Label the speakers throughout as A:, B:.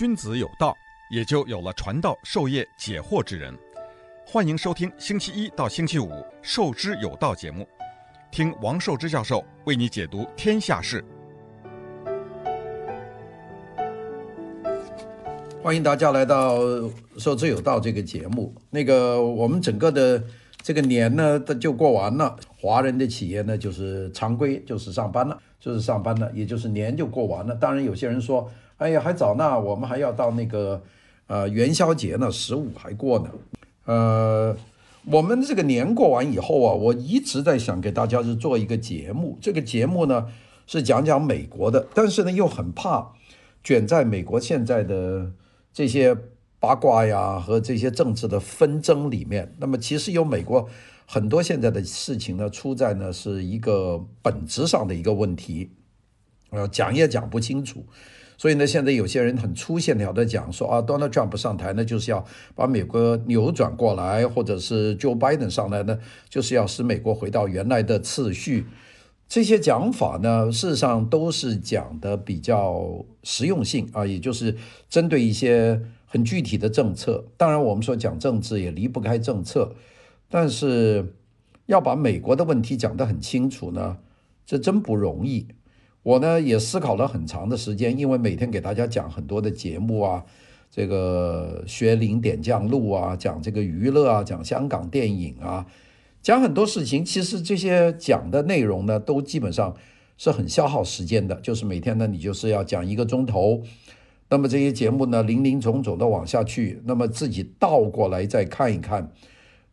A: 君子有道，也就有了传道授业解惑之人。欢迎收听星期一到星期五《授之有道》节目，听王寿之教授为你解读天下事。
B: 欢迎大家来到《授之有道》这个节目。那个，我们整个的这个年呢，就过完了。华人的企业呢，就是常规，就是上班了，就是上班了，也就是年就过完了。当然，有些人说：“哎呀，还早呢，我们还要到那个呃元宵节呢，十五还过呢。”呃，我们这个年过完以后啊，我一直在想给大家是做一个节目。这个节目呢是讲讲美国的，但是呢又很怕卷在美国现在的。这些八卦呀和这些政治的纷争里面，那么其实有美国很多现在的事情呢，出在呢是一个本质上的一个问题，呃，讲也讲不清楚，所以呢，现在有些人很粗线条的讲说啊，Donald Trump 上台呢就是要把美国扭转过来，或者是 Joe Biden 上来呢就是要使美国回到原来的次序。这些讲法呢，事实上都是讲的比较实用性啊，也就是针对一些很具体的政策。当然，我们说讲政治也离不开政策，但是要把美国的问题讲得很清楚呢，这真不容易。我呢也思考了很长的时间，因为每天给大家讲很多的节目啊，这个学零点将录啊，讲这个娱乐啊，讲香港电影啊。讲很多事情，其实这些讲的内容呢，都基本上是很消耗时间的。就是每天呢，你就是要讲一个钟头，那么这些节目呢，林林总总的往下去，那么自己倒过来再看一看，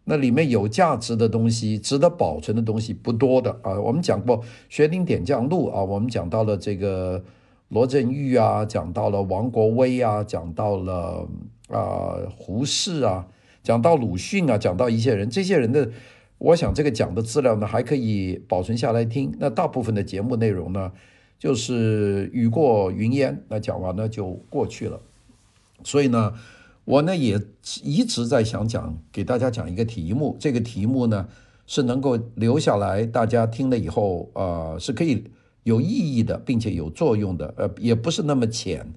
B: 那里面有价值的东西、值得保存的东西不多的啊。我们讲过学林点将录啊，我们讲到了这个罗振玉啊，讲到了王国维啊，讲到了啊胡适啊，讲到鲁迅啊，讲到一些人，这些人的。我想这个讲的资料呢，还可以保存下来听。那大部分的节目内容呢，就是雨过云烟，那讲完了就过去了。所以呢，我呢也一直在想讲，给大家讲一个题目。这个题目呢是能够留下来，大家听了以后啊、是可以有意义的，并且有作用的。呃，也不是那么浅，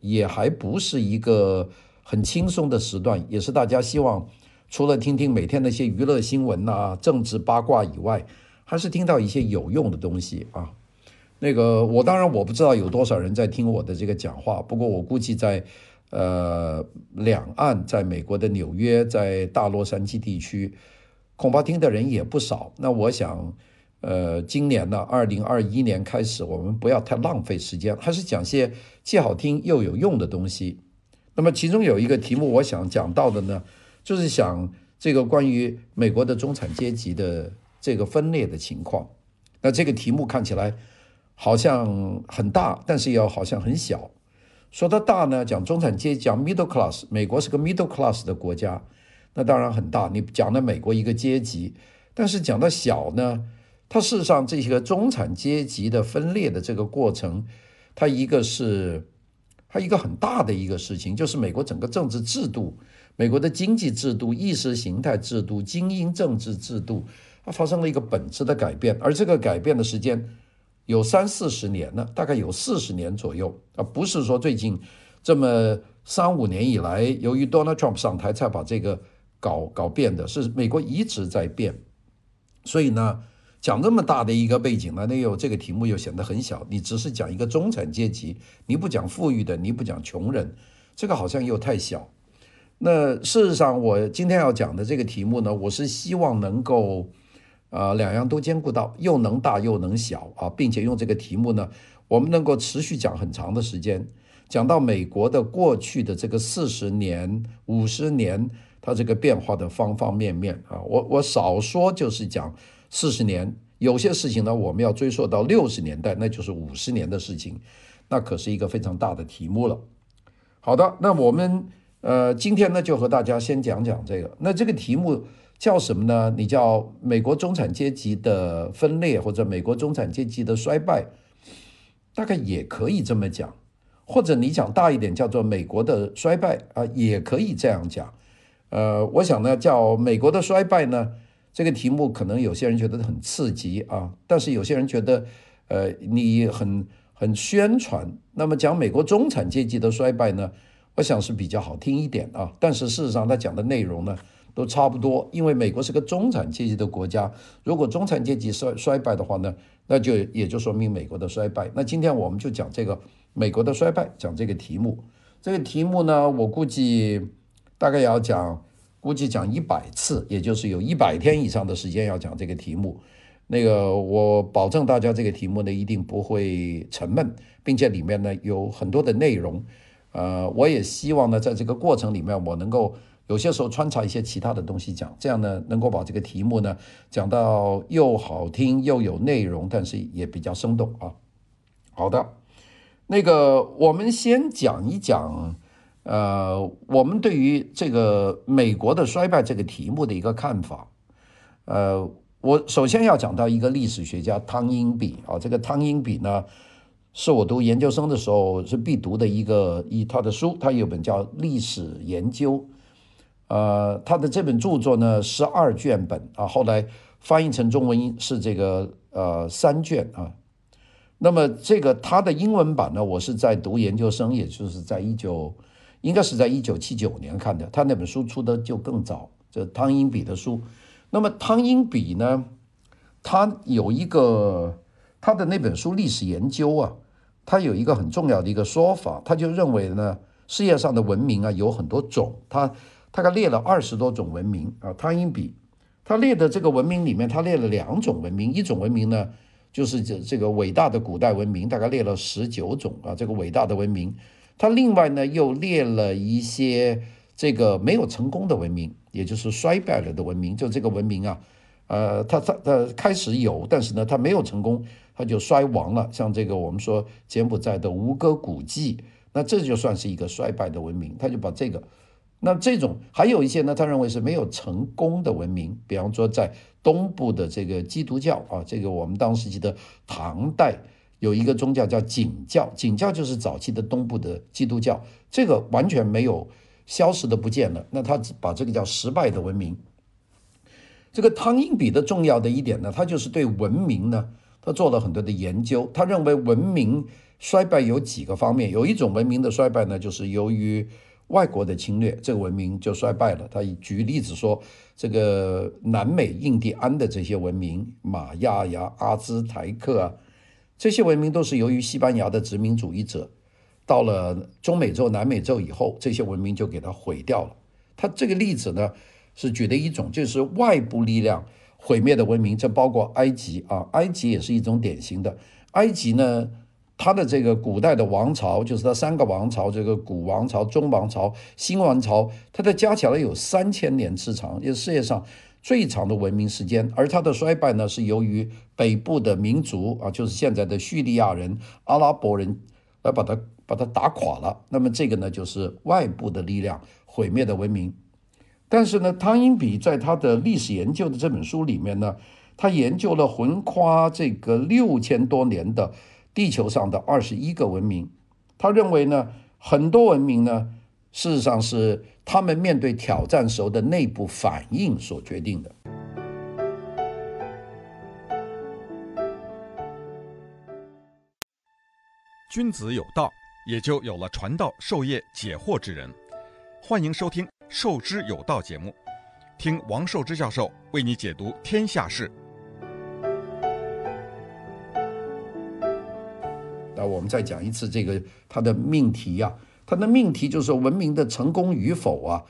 B: 也还不是一个很轻松的时段，也是大家希望。除了听听每天那些娱乐新闻呐、政治八卦以外，还是听到一些有用的东西啊。那个我当然我不知道有多少人在听我的这个讲话，不过我估计在呃两岸，在美国的纽约，在大洛杉矶地区，恐怕听的人也不少。那我想，呃，今年呢，二零二一年开始，我们不要太浪费时间，还是讲些既好听又有用的东西。那么其中有一个题目，我想讲到的呢。就是想这个关于美国的中产阶级的这个分裂的情况，那这个题目看起来好像很大，但是又好像很小。说它大呢，讲中产阶级，讲 middle class，美国是个 middle class 的国家，那当然很大。你讲的美国一个阶级，但是讲到小呢，它事实上这些个中产阶级的分裂的这个过程，它一个是它一个很大的一个事情，就是美国整个政治制度。美国的经济制度、意识形态制度、精英政治制度，它发生了一个本质的改变，而这个改变的时间有三四十年了，大概有四十年左右，而不是说最近这么三五年以来，由于 Donald Trump 上台才把这个搞搞变的，是美国一直在变。所以呢，讲这么大的一个背景呢，那又这个题目又显得很小，你只是讲一个中产阶级，你不讲富裕的，你不讲穷人，这个好像又太小。那事实上，我今天要讲的这个题目呢，我是希望能够，啊，两样都兼顾到，又能大又能小啊，并且用这个题目呢，我们能够持续讲很长的时间，讲到美国的过去的这个四十年、五十年，它这个变化的方方面面啊，我我少说就是讲四十年，有些事情呢，我们要追溯到六十年代，那就是五十年的事情，那可是一个非常大的题目了。好的，那我们。呃，今天呢，就和大家先讲讲这个。那这个题目叫什么呢？你叫美国中产阶级的分裂，或者美国中产阶级的衰败，大概也可以这么讲。或者你讲大一点，叫做美国的衰败啊，也可以这样讲。呃，我想呢，叫美国的衰败呢，这个题目可能有些人觉得很刺激啊，但是有些人觉得，呃，你很很宣传。那么讲美国中产阶级的衰败呢？我想是比较好听一点啊。但是事实上，他讲的内容呢，都差不多。因为美国是个中产阶级的国家，如果中产阶级衰衰败的话呢，那就也就说明美国的衰败。那今天我们就讲这个美国的衰败，讲这个题目。这个题目呢，我估计大概要讲，估计讲一百次，也就是有一百天以上的时间要讲这个题目。那个我保证大家这个题目呢一定不会沉闷，并且里面呢有很多的内容。呃，我也希望呢在这个过程里面我能够有些时候穿插一些其他的东西讲，这样呢能够把这个题目呢讲到又好听又有内容，但是也比较生动啊。好的。那个，我们先讲一讲，呃，我们对于这个美国的衰败这个题目的一个看法。呃，我首先要讲到一个历史学家汤因比啊，这个汤因比呢，是我读研究生的时候是必读的一个一他的书，他有本叫《历史研究》，呃，他的这本著作呢十二卷本啊，后来翻译成中文是这个呃三卷啊。那么这个他的英文版呢，我是在读研究生，也就是在一九，应该是在一九七九年看的。他那本书出的就更早，这汤因比的书。那么汤因比呢，他有一个他的那本书历史研究啊，他有一个很重要的一个说法，他就认为呢，世界上的文明啊有很多种，他他给列了二十多种文明啊。汤因比他列的这个文明里面，他列了两种文明，一种文明呢。就是这这个伟大的古代文明，大概列了十九种啊，这个伟大的文明，它另外呢又列了一些这个没有成功的文明，也就是衰败了的文明。就这个文明啊，呃，它它它开始有，但是呢，它没有成功，它就衰亡了。像这个我们说柬埔寨的吴哥古迹，那这就算是一个衰败的文明，他就把这个。那这种还有一些呢，他认为是没有成功的文明，比方说在东部的这个基督教啊，这个我们当时记得唐代有一个宗教叫景教，景教就是早期的东部的基督教，这个完全没有消失的不见了。那他把这个叫失败的文明。这个汤因比的重要的一点呢，他就是对文明呢，他做了很多的研究。他认为文明衰败有几个方面，有一种文明的衰败呢，就是由于。外国的侵略，这个文明就衰败了。他举例子说，这个南美印第安的这些文明，玛雅呀、阿兹台克啊，这些文明都是由于西班牙的殖民主义者到了中美洲、南美洲以后，这些文明就给它毁掉了。他这个例子呢，是举的一种，就是外部力量毁灭的文明，这包括埃及啊，埃及也是一种典型的。埃及呢，他的这个古代的王朝，就是他三个王朝，这个古王朝、中王朝、新王朝，它的加起来有三千年之长，也是世界上最长的文明时间。而它的衰败呢，是由于北部的民族啊，就是现在的叙利亚人、阿拉伯人来把它把它打垮了。那么这个呢，就是外部的力量毁灭的文明。但是呢，汤因比在他的历史研究的这本书里面呢，他研究了横跨这个六千多年的。地球上的二十一个文明，他认为呢，很多文明呢，事实上是他们面对挑战时候的内部反应所决定的。
A: 君子有道，也就有了传道授业解惑之人。欢迎收听《授之有道》节目，听王寿之教授为你解读天下事。
B: 我们再讲一次这个它的命题呀、啊，它的命题就是文明的成功与否啊，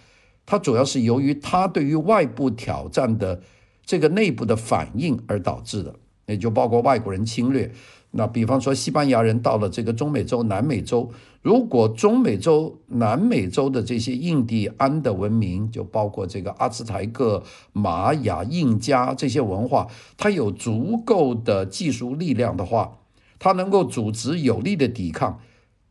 B: 它主要是由于它对于外部挑战的这个内部的反应而导致的，也就包括外国人侵略。那比方说西班牙人到了这个中美洲、南美洲，如果中美洲、南美洲的这些印第安的文明，就包括这个阿兹台克、玛雅、印加这些文化，它有足够的技术力量的话。他能够组织有力的抵抗，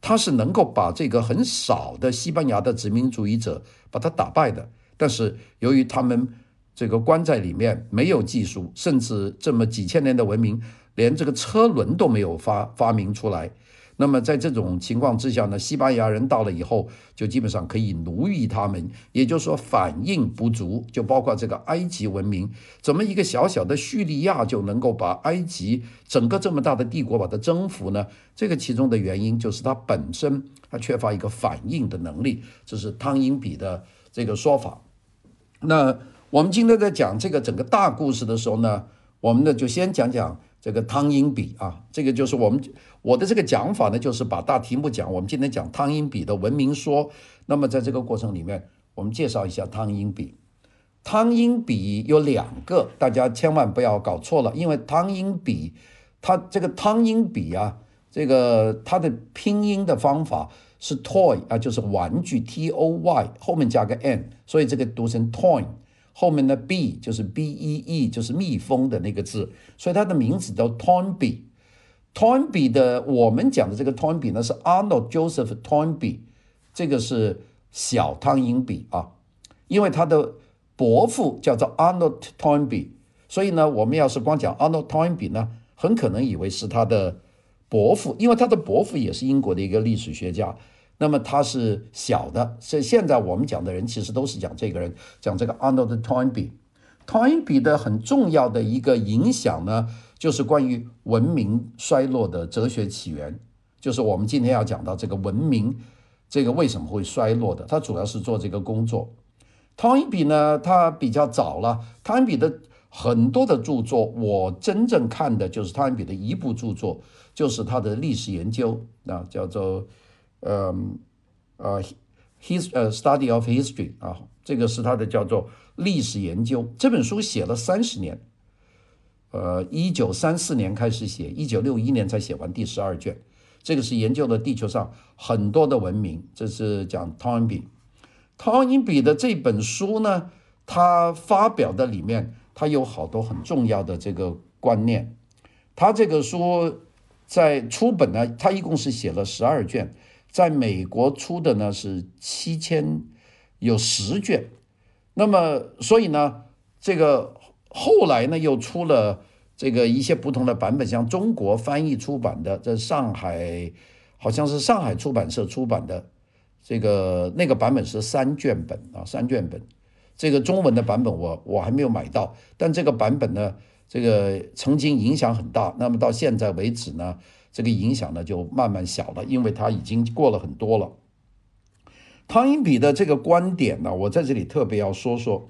B: 他是能够把这个很少的西班牙的殖民主义者把他打败的。但是由于他们这个关在里面，没有技术，甚至这么几千年的文明，连这个车轮都没有发发明出来，那么在这种情况之下呢，西班牙人到了以后，就基本上可以奴役他们，也就是说反应不足，就包括这个埃及文明，怎么一个小小的叙利亚就能够把埃及整个这么大的帝国把它征服呢？这个其中的原因就是它本身它缺乏一个反应的能力，这是汤因比的这个说法。那我们今天在讲这个整个大故事的时候呢，我们呢就先讲讲。这个汤因比啊，这个就是我们我的这个讲法呢，就是把大题目讲。我们今天讲汤因比的文明说。那么在这个过程里面，我们介绍一下汤因比。汤因比有两个，大家千万不要搞错了，因为汤因比，它这个汤因比啊，这个它的拼音的方法是 toy 啊，就是玩具 T O Y 后面加个 n，所以这个读成 toy。后面的 B 就是 b e e，就是蜜蜂的那个字，所以它的名字叫 Toynbee。Toynbee 的我们讲的这个 Toynbee 呢是 Arnold Joseph Toynbee，这个是小汤因比啊，因为他的伯父叫做 Arnold Toynbee，所以呢，我们要是光讲 Arnold Toynbee 呢，很可能以为是他的伯父，因为他的伯父也是英国的一个历史学家。那么他是小的，所以现在我们讲的人其实都是讲这个人，讲这个 Arnold Toynbee。Toynbee 的很重要的一个影响呢，就是关于文明衰落的哲学起源，就是我们今天要讲到这个文明，这个为什么会衰落的，他主要是做这个工作。Toynbee 呢，他比较早了，Toynbee 的很多的著作，我真正看的就是 Toynbee 的一部著作，就是他的历史研究，那叫做。嗯，呃，his 呃，study of history 啊，这个是他的叫做历史研究。这本书写了三十年，呃，一九三四年开始写，一九六一年才写完第十二卷。这个是研究了地球上很多的文明。这是讲汤因比，汤因比的这本书呢，他发表的里面，他有好多很重要的这个观念。他这个书在出本呢，他一共是写了十二卷。在美国出的呢是七千，有十卷，那么所以呢，这个后来呢又出了这个一些不同的版本，像中国翻译出版的，在上海好像是上海出版社出版的，这个那个版本是三卷本啊，三卷本，这个中文的版本我我还没有买到，但这个版本呢，这个曾经影响很大，那么到现在为止呢。这个影响呢就慢慢小了，因为它已经过了很多了。汤因比的这个观点呢，我在这里特别要说说。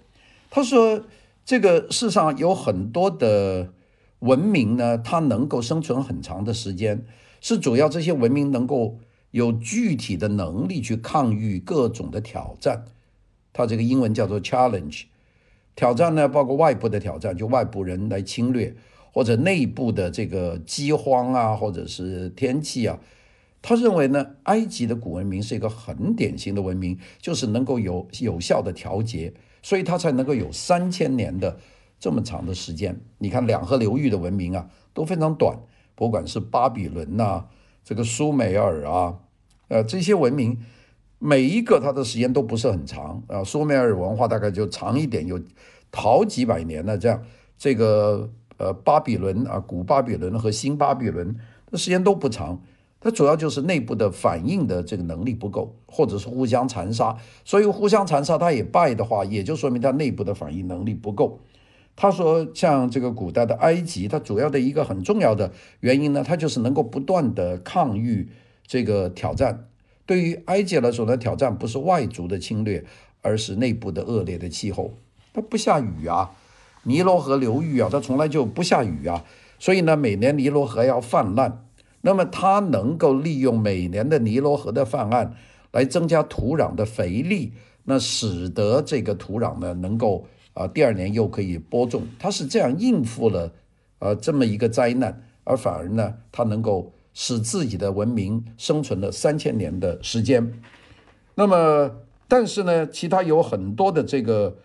B: 他说，这个世上有很多的文明呢，它能够生存很长的时间，是主要这些文明能够有具体的能力去抗御各种的挑战。他这个英文叫做 challenge，挑战呢包括外部的挑战，就外部人来侵略。或者内部的这个饥荒啊，或者是天气啊，他认为呢，埃及的古文明是一个很典型的文明，就是能够有有效的调节，所以它才能够有三千年的这么长的时间。你看两河流域的文明啊都非常短，不管是巴比伦呐、这个苏美尔啊，呃，这些文明每一个它的时间都不是很长啊。苏美尔文化大概就长一点，有好几百年呢这样，这个。呃，巴比伦啊，古巴比伦和新巴比伦的时间都不长，它主要就是内部的反应的这个能力不够，或者是互相残杀。所以互相残杀，它也败的话，也就说明它内部的反应能力不够。他说，像这个古代的埃及，它主要的一个很重要的原因呢，它就是能够不断的抗御这个挑战。对于埃及来说呢，挑战不是外族的侵略，而是内部的恶劣的气候，它不下雨啊。尼罗河流域啊，它从来就不下雨啊，所以呢，每年尼罗河要泛滥。那么它能够利用每年的尼罗河的泛滥来增加土壤的肥力，那使得这个土壤呢能够啊第二年又可以播种。它是这样应付了呃这么一个灾难，而反而呢它能够使自己的文明生存了三千年的时间。那么但是呢，其他有很多的这个。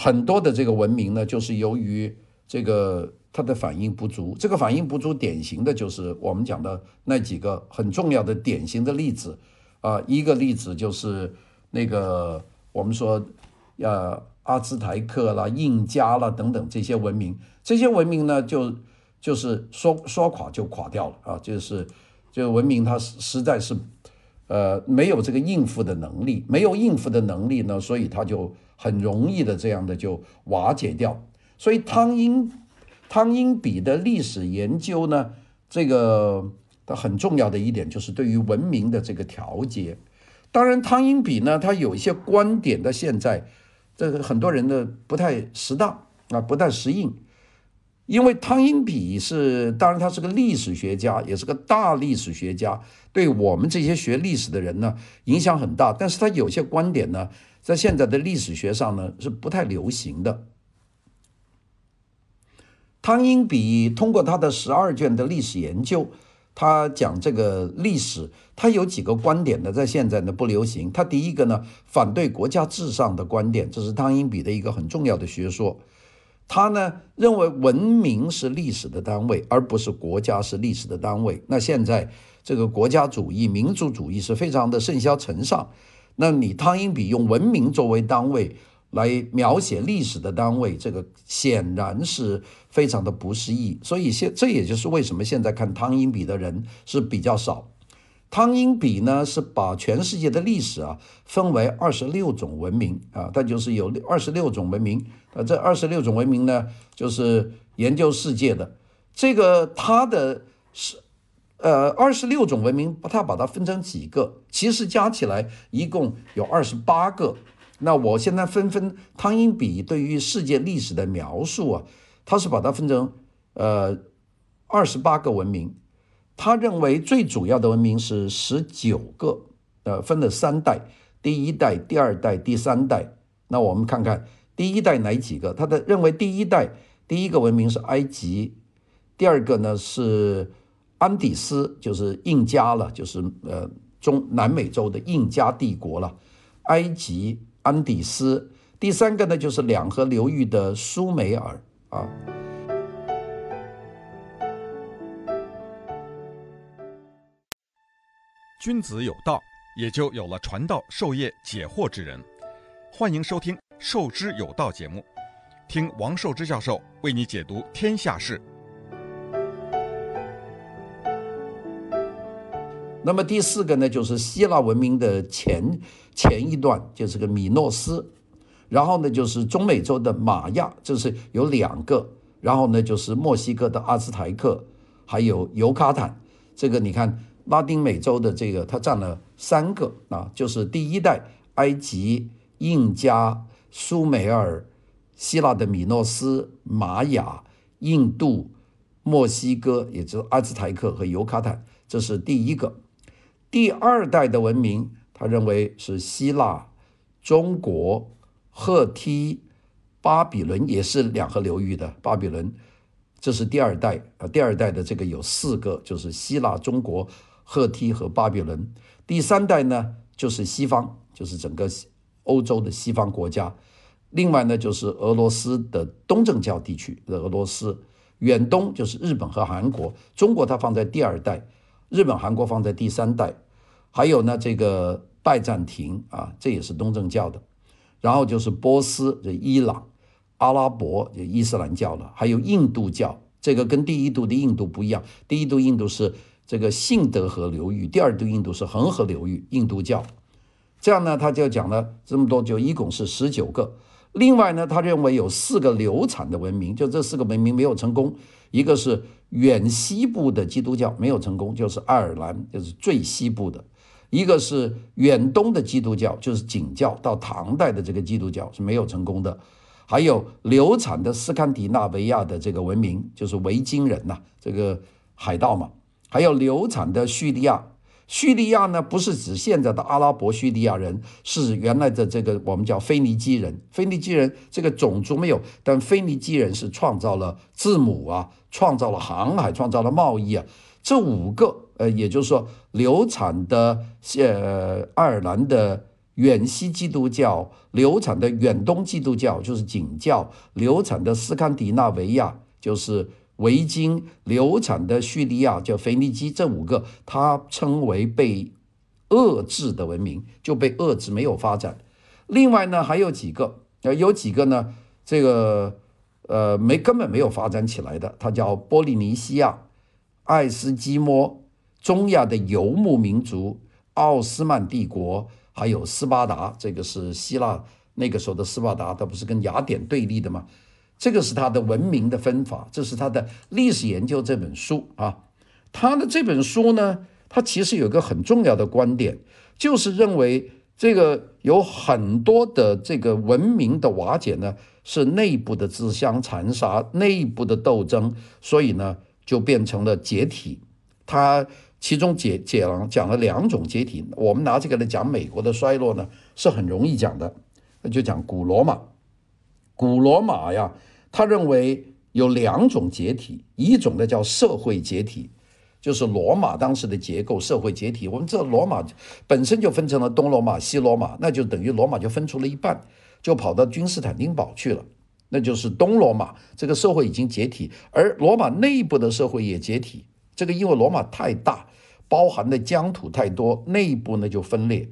B: 很多的这个文明呢，就是由于这个它的反应不足。这个反应不足，典型的就是我们讲的那几个很重要的典型的例子啊。一个例子就是那个我们说，呃，阿兹台克啦、印加啦等等这些文明，这些文明呢，就就是说说垮就垮掉了啊，就是这个文明它实在是，呃，没有这个应付的能力，没有应付的能力呢，所以他就很容易的这样的就瓦解掉。所以汤因汤因比的历史研究呢，这个它很重要的一点就是对于文明的这个调节。当然，汤因比呢，他有一些观点的现在，这个很多人呢不太适当啊，不太适应。因为汤因比是，当然他是个历史学家，也是个大历史学家，对我们这些学历史的人呢影响很大。但是他有些观点呢，在现在的历史学上呢是不太流行的。汤因比通过他的十二卷的历史研究，他讲这个历史，他有几个观点呢，在现在呢不流行。他第一个呢，反对国家至上的观点，这是汤因比的一个很重要的学说。他呢认为文明是历史的单位，而不是国家是历史的单位。那现在这个国家主义、民族主义是非常的甚嚣尘上。那你汤因比用文明作为单位来描写历史的单位，这个显然是非常的不适宜。所以现这也就是为什么现在看汤因比的人是比较少。汤因比呢是把全世界的历史啊分为二十六种文明啊，它就是有二十六种文明。呃，这二十六种文明呢，就是研究世界的这个，它的是呃二十六种文明，它把它分成几个，其实加起来一共有二十八个。那我现在分分汤因比对于世界历史的描述啊，他是把它分成呃二十八个文明。他认为最主要的文明是十九个，呃，分了三代，第一代、第二代、第三代。那我们看看。第一代哪几个？他的认为第一代第一个文明是埃及，第二个呢是安第斯，就是印加了，就是呃中南美洲的印加帝国了。埃及、安第斯，第三个呢就是两河流域的苏美尔啊。
A: 君子有道，也就有了传道授业解惑之人。欢迎收听。授之有道节目，听王寿之教授为你解读天下事。
B: 那么第四个呢，就是希腊文明的前前一段，就是个米诺斯，然后呢就是中美洲的玛雅，这是有两个，然后呢就是墨西哥的阿兹台克，还有尤卡坦。这个你看拉丁美洲的这个，它占了三个啊，就是第一代埃及、印加。苏美尔、希腊的米诺斯、玛雅、印度、墨西哥，也就是阿兹台克和尤卡坦，这是第一个。第二代的文明，他认为是希腊、中国、赫梯、巴比伦，也是两河流域的巴比伦，这是第二代啊。第二代的这个有四个，就是希腊、中国、赫梯和巴比伦。第三代呢，就是西方，就是整个。欧洲的西方国家，另外呢就是俄罗斯的东正教地区的俄罗斯，远东就是日本和韩国，中国它放在第二代，日本、韩国放在第三代，还有呢这个拜占庭啊，这也是东正教的，然后就是波斯、就伊朗、阿拉伯就伊斯兰教了，还有印度教，这个跟第一度的印度不一样，第一度印度是这个信德河流域，第二度印度是恒河流域，印度教。这样呢，他就讲了这么多，就一共是十九个。另外呢，他认为有四个流产的文明，就这四个文明没有成功。一个是远西部的基督教没有成功，就是爱尔兰，就是最西部的；一个是远东的基督教，就是景教，到唐代的这个基督教是没有成功的。还有流产的斯堪的纳维亚的这个文明，就是维京人呐，这个海盗嘛。还有流产的叙利亚。叙利亚呢，不是指现在的阿拉伯叙利亚人，是原来的这个我们叫腓尼基人。腓尼基人这个种族没有，但腓尼基人是创造了字母啊，创造了航海，创造了贸易啊。这五个，呃，也就是说，流产的呃爱尔兰的远西基督教，流产的远东基督教就是景教，流产的斯堪的纳维亚就是。维京流产的叙利亚叫腓尼基，这五个他称为被遏制的文明，就被遏制没有发展。另外呢，还有几个，呃，有几个呢，这个呃没根本没有发展起来的，它叫波利尼西亚、爱斯基摩、中亚的游牧民族奥斯曼帝国，还有斯巴达，这个是希腊那个时候的斯巴达，它不是跟雅典对立的吗？这个是他的文明的分法，这是他的历史研究这本书啊。他的这本书呢，他其实有个很重要的观点，就是认为这个有很多的这个文明的瓦解呢，是内部的自相残杀、内部的斗争，所以呢，就变成了解体。他其中解解了讲了两种解体，我们拿这个来讲美国的衰落呢，是很容易讲的，那就讲古罗马。古罗马呀，他认为有两种解体，一种呢叫社会解体。就是罗马当时的结构，社会解体。我们知道罗马本身就分成了东罗马、西罗马，那就等于罗马就分出了一半，就跑到君士坦丁堡去了。那就是东罗马这个社会已经解体，而罗马内部的社会也解体。这个因为罗马太大，包含的疆土太多，内部呢就分裂。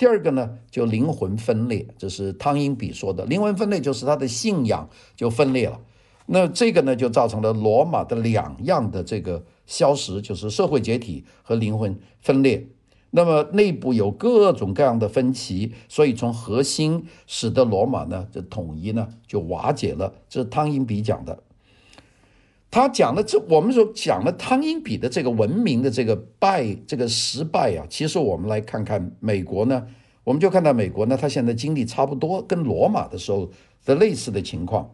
B: 第二个呢就灵魂分裂，这是汤因比说的。灵魂分裂就是他的信仰就分裂了。那这个呢就造成了罗马的两样的这个。消失就是社会解体和灵魂分裂，那么内部有各种各样的分歧，所以从核心使得罗马呢这统一呢就瓦解了。这是汤因比讲的，他讲的这我们说讲了汤因比的这个文明的这个败这个失败啊，其实我们来看看美国呢，我们就看到美国呢，它现在经历差不多跟罗马的时候的类似的情况。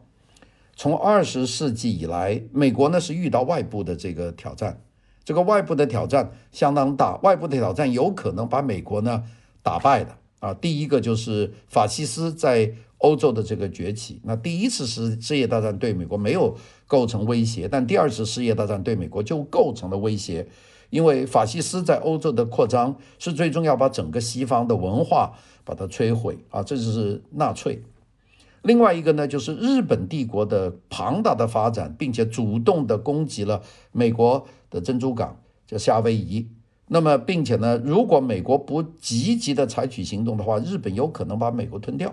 B: 从二十世纪以来，美国呢是遇到外部的这个挑战，这个外部的挑战相当大，外部的挑战有可能把美国呢打败的啊。第一个就是法西斯在欧洲的这个崛起。那第一次世世界大战对美国没有构成威胁，但第二次世界大战对美国就构成了威胁，因为法西斯在欧洲的扩张是最终要把整个西方的文化把它摧毁啊，这就是纳粹。另外一个呢，就是日本帝国的庞大的发展，并且主动的攻击了美国的珍珠港，叫夏威夷。那么，并且呢，如果美国不积极的采取行动的话，日本有可能把美国吞掉。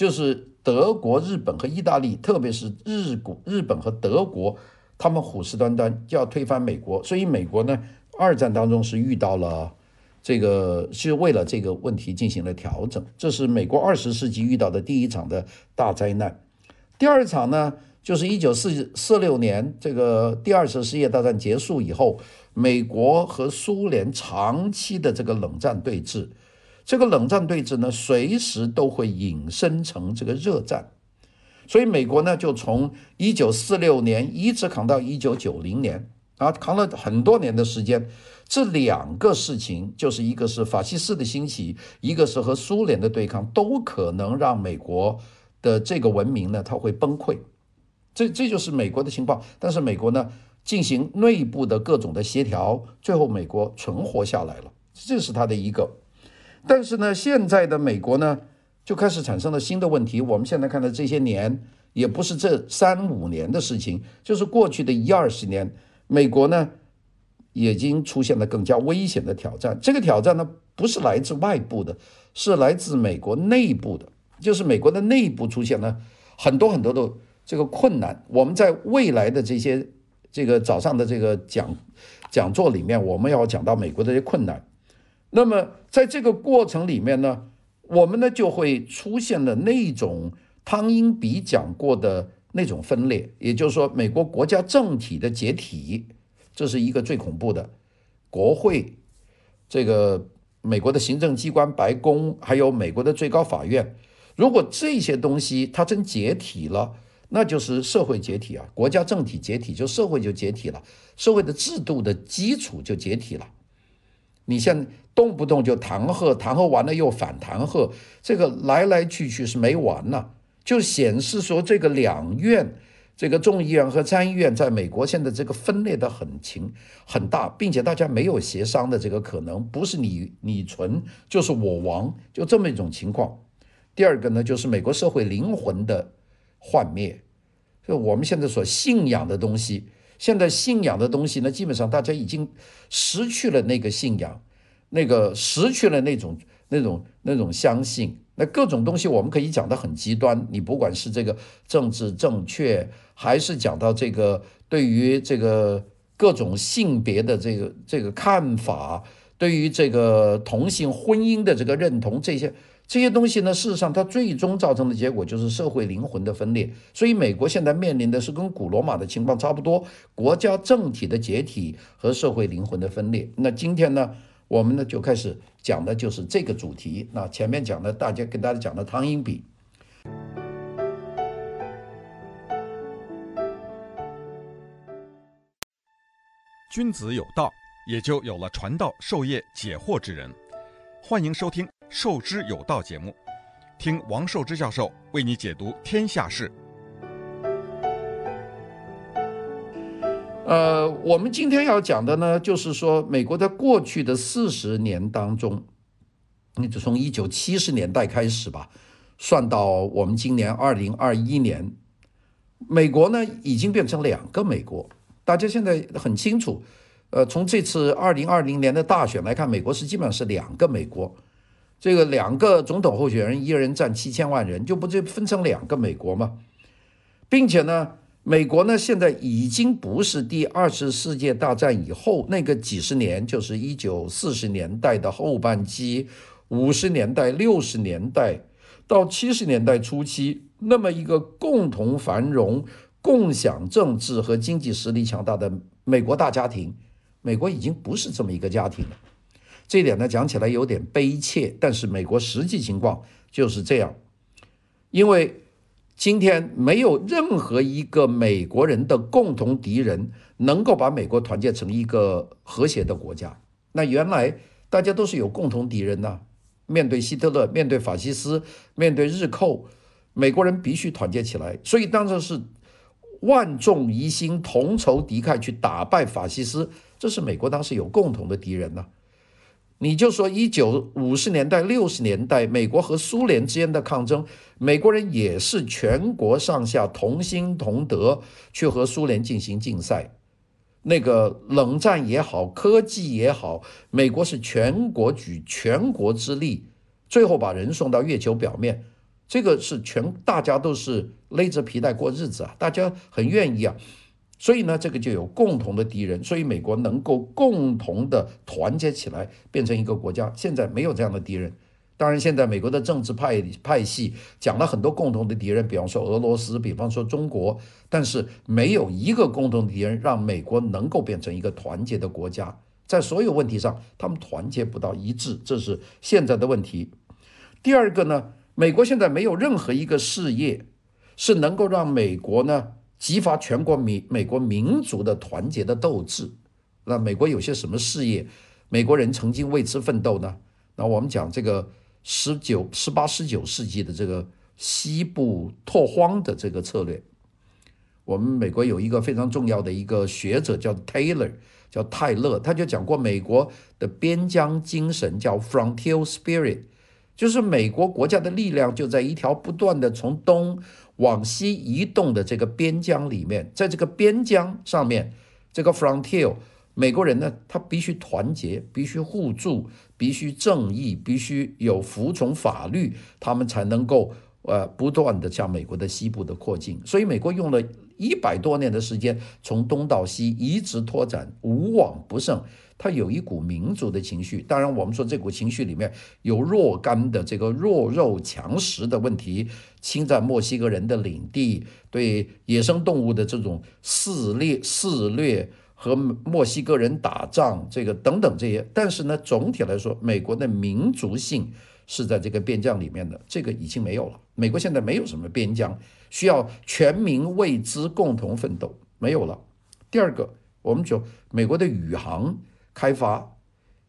B: 就是德国、日本和意大利，特别是日古日本和德国，他们虎视眈眈就要推翻美国。所以，美国呢，二战当中是遇到了。这个是为了这个问题进行了调整，这是美国二十世纪遇到的第一场的大灾难。第二场呢，就是一九四四六年这个第二次世界大战结束以后，美国和苏联长期的这个冷战对峙，这个冷战对峙呢，随时都会引申成这个热战，所以美国呢，就从一九四六年一直扛到一九九零年啊，扛了很多年的时间。这两个事情，就是一个是法西斯的兴起，一个是和苏联的对抗，都可能让美国的这个文明呢，它会崩溃。这这就是美国的情况。但是美国呢，进行内部的各种的协调，最后美国存活下来了，这是它的一个。但是呢，现在的美国呢，就开始产生了新的问题。我们现在看到这些年，也不是这三五年的事情，就是过去的一二十年，美国呢。已经出现了更加危险的挑战。这个挑战呢，不是来自外部的，是来自美国内部的。就是美国的内部出现了很多很多的这个困难。我们在未来的这些这个早上的这个讲讲座里面，我们要讲到美国的这些困难。那么在这个过程里面呢，我们呢就会出现了那种汤因比讲过的那种分裂，也就是说，美国国家政体的解体。这是一个最恐怖的，国会，这个美国的行政机关、白宫，还有美国的最高法院，如果这些东西它真解体了，那就是社会解体啊，国家政体解体，就社会就解体了，社会的制度的基础就解体了。你像动不动就弹劾，弹劾完了又反弹劾，这个来来去去是没完了，就显示说这个两院。这个众议院和参议院在美国现在这个分裂的很轻很大，并且大家没有协商的这个可能，不是你你存就是我亡，就这么一种情况。第二个呢，就是美国社会灵魂的幻灭，就我们现在所信仰的东西，现在信仰的东西呢，基本上大家已经失去了那个信仰，那个失去了那种那种那种相信。那各种东西我们可以讲得很极端，你不管是这个政治正确，还是讲到这个对于这个各种性别的这个这个看法，对于这个同性婚姻的这个认同，这些这些东西呢，事实上它最终造成的结果就是社会灵魂的分裂。所以美国现在面临的是跟古罗马的情况差不多，国家政体的解体和社会灵魂的分裂。那今天呢，我们呢就开始讲的就是这个主题。那前面讲的，大家跟大家讲的汤因比。
A: 君子有道，也就有了传道授业解惑之人。欢迎收听《授之有道》节目，听王寿之教授为你解读天下事。
B: 呃，我们今天要讲的呢，就是说，美国在过去的四十年当中，你就从一九七十年代开始吧，算到我们今年二零二一年，美国呢已经变成两个美国。大家现在很清楚，呃，从这次二零二零年的大选来看，美国是基本上是两个美国，这个两个总统候选人，一人占七千万人，就不就分成两个美国吗？并且呢，美国呢现在已经不是第二次世界大战以后那个几十年，就是一九四十年代的后半期，五十年代、六十年代到七十年代初期那么一个共同繁荣。共享政治和经济实力强大的美国大家庭，美国已经不是这么一个家庭了。这点呢，讲起来有点悲切，但是美国实际情况就是这样。因为今天没有任何一个美国人的共同敌人能够把美国团结成一个和谐的国家。那原来大家都是有共同敌人呐，面对希特勒，面对法西斯，面对日寇，美国人必须团结起来。所以当时是。万众一心，同仇敌忾，去打败法西斯，这是美国当时有共同的敌人呢。你就说一九五十年代、六十年代，美国和苏联之间的抗争，美国人也是全国上下同心同德去和苏联进行竞赛。那个冷战也好，科技也好，美国是全国举全国之力，最后把人送到月球表面。这个是全大家都是勒着皮带过日子啊，大家很愿意啊，所以呢，这个就有共同的敌人，所以美国能够共同的团结起来变成一个国家。现在没有这样的敌人，当然现在美国的政治派派系讲了很多共同的敌人，比方说俄罗斯，比方说中国，但是没有一个共同的敌人让美国能够变成一个团结的国家，在所有问题上他们团结不到一致，这是现在的问题。第二个呢？美国现在没有任何一个事业是能够让美国呢激发全国民美国民族的团结的斗志。那美国有些什么事业，美国人曾经为之奋斗呢？那我们讲这个十九、十八、十九世纪的这个西部拓荒的这个策略，我们美国有一个非常重要的一个学者叫 Taylor，叫泰勒，他就讲过美国的边疆精神叫 Frontier Spirit。就是美国国家的力量就在一条不断的从东往西移动的这个边疆里面，在这个边疆上面，这个 frontier，美国人呢，他必须团结，必须互助，必须正义，必须有服从法律，他们才能够呃不断的向美国的西部的扩进。所以美国用了一百多年的时间，从东到西一直拓展，无往不胜。他有一股民族的情绪，当然我们说这股情绪里面有若干的这个弱肉强食的问题，侵占墨西哥人的领地，对野生动物的这种肆虐肆虐和墨西哥人打仗，这个等等这些。但是呢，总体来说，美国的民族性是在这个边疆里面的，这个已经没有了。美国现在没有什么边疆需要全民为之共同奋斗，没有了。第二个，我们就美国的宇航。开发，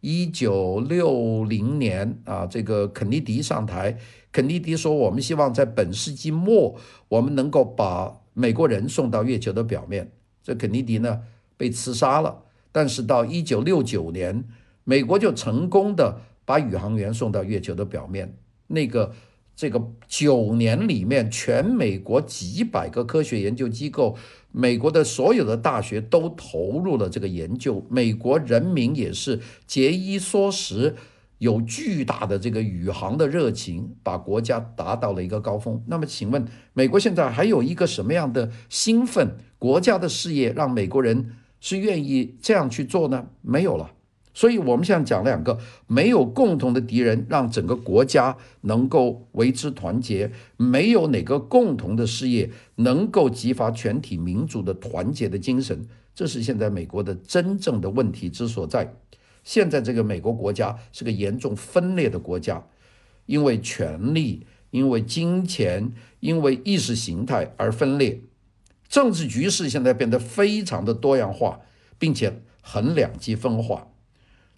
B: 一九六零年啊，这个肯尼迪上台，肯尼迪说，我们希望在本世纪末，我们能够把美国人送到月球的表面。这肯尼迪呢被刺杀了，但是到一九六九年，美国就成功的把宇航员送到月球的表面。那个。这个九年里面，全美国几百个科学研究机构，美国的所有的大学都投入了这个研究，美国人民也是节衣缩食，有巨大的这个宇航的热情，把国家达到了一个高峰。那么，请问，美国现在还有一个什么样的兴奋国家的事业，让美国人是愿意这样去做呢？没有了。所以我们现在讲两个，没有共同的敌人，让整个国家能够为之团结；没有哪个共同的事业能够激发全体民族的团结的精神。这是现在美国的真正的问题之所在。现在这个美国国家是个严重分裂的国家，因为权力、因为金钱、因为意识形态而分裂。政治局势现在变得非常的多样化，并且很两极分化。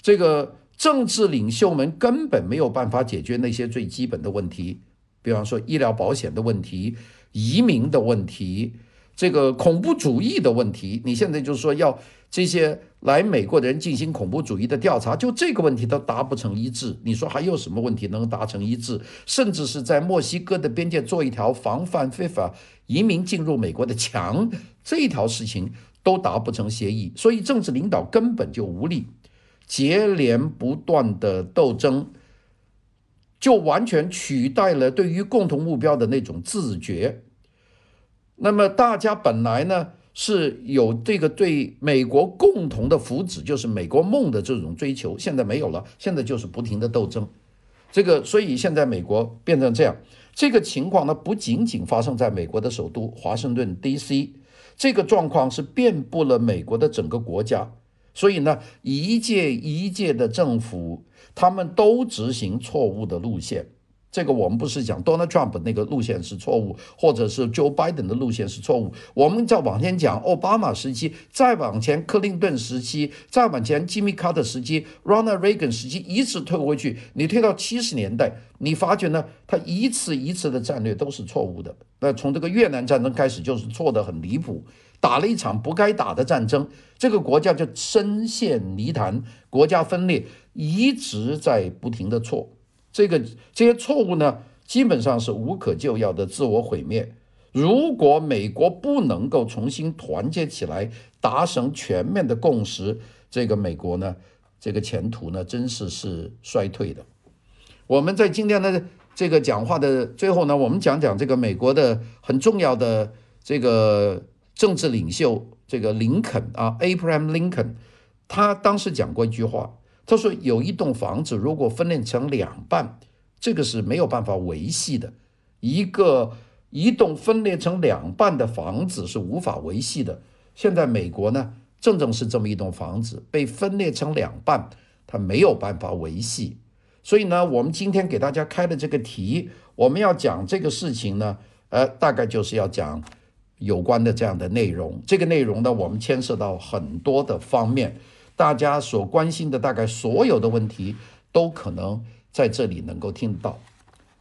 B: 这个政治领袖们根本没有办法解决那些最基本的问题，比方说医疗保险的问题、移民的问题、这个恐怖主义的问题。你现在就是说要这些来美国的人进行恐怖主义的调查，就这个问题都达不成一致。你说还有什么问题能达成一致？甚至是在墨西哥的边界做一条防范非法移民进入美国的墙，这一条事情都达不成协议，所以政治领导根本就无力。接连不断的斗争，就完全取代了对于共同目标的那种自觉。那么大家本来呢是有这个对美国共同的福祉，就是美国梦的这种追求，现在没有了，现在就是不停的斗争。这个，所以现在美国变成这样，这个情况呢不仅仅发生在美国的首都华盛顿 DC，这个状况是遍布了美国的整个国家。所以呢，一届一届的政府，他们都执行错误的路线。这个我们不是讲 Donald Trump 那个路线是错误，或者是 Joe Biden 的路线是错误。我们再往前讲，奥巴马时期，再往前克林顿时期，再往前吉米卡特时期，Ronald Reagan 时期，一直退回去，你退到七十年代，你发觉呢，他一次一次的战略都是错误的。那从这个越南战争开始，就是错得很离谱。打了一场不该打的战争，这个国家就深陷泥潭，国家分裂，一直在不停的错。这个这些错误呢，基本上是无可救药的自我毁灭。如果美国不能够重新团结起来，达成全面的共识，这个美国呢，这个前途呢，真是是衰退的。我们在今天的这个讲话的最后呢，我们讲讲这个美国的很重要的这个。政治领袖这个林肯啊，Abraham Lincoln，他当时讲过一句话，他说：“有一栋房子如果分裂成两半，这个是没有办法维系的。一个一栋分裂成两半的房子是无法维系的。现在美国呢，正正是这么一栋房子被分裂成两半，它没有办法维系。所以呢，我们今天给大家开的这个题，我们要讲这个事情呢，呃，大概就是要讲。”有关的这样的内容，这个内容呢，我们牵涉到很多的方面，大家所关心的大概所有的问题都可能在这里能够听到。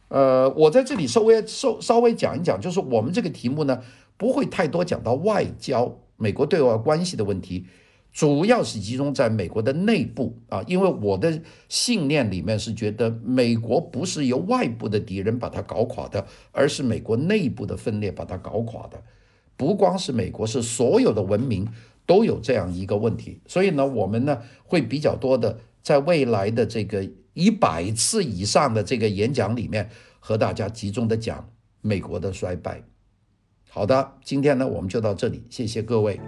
B: 呃，我在这里稍微稍稍微讲一讲，就是我们这个题目呢，不会太多讲到外交、美国对外关系的问题，主要是集中在美国的内部啊，因为我的信念里面是觉得美国不是由外部的敌人把它搞垮的，而是美国内部的分裂把它搞垮的。不光是美国，是所有的文明都有这样一个问题，所以呢，我们呢会比较多的在未来的这个一百次以上的这个演讲里面，和大家集中的讲美国的衰败。好的，今天呢我们就到这里，谢谢各位。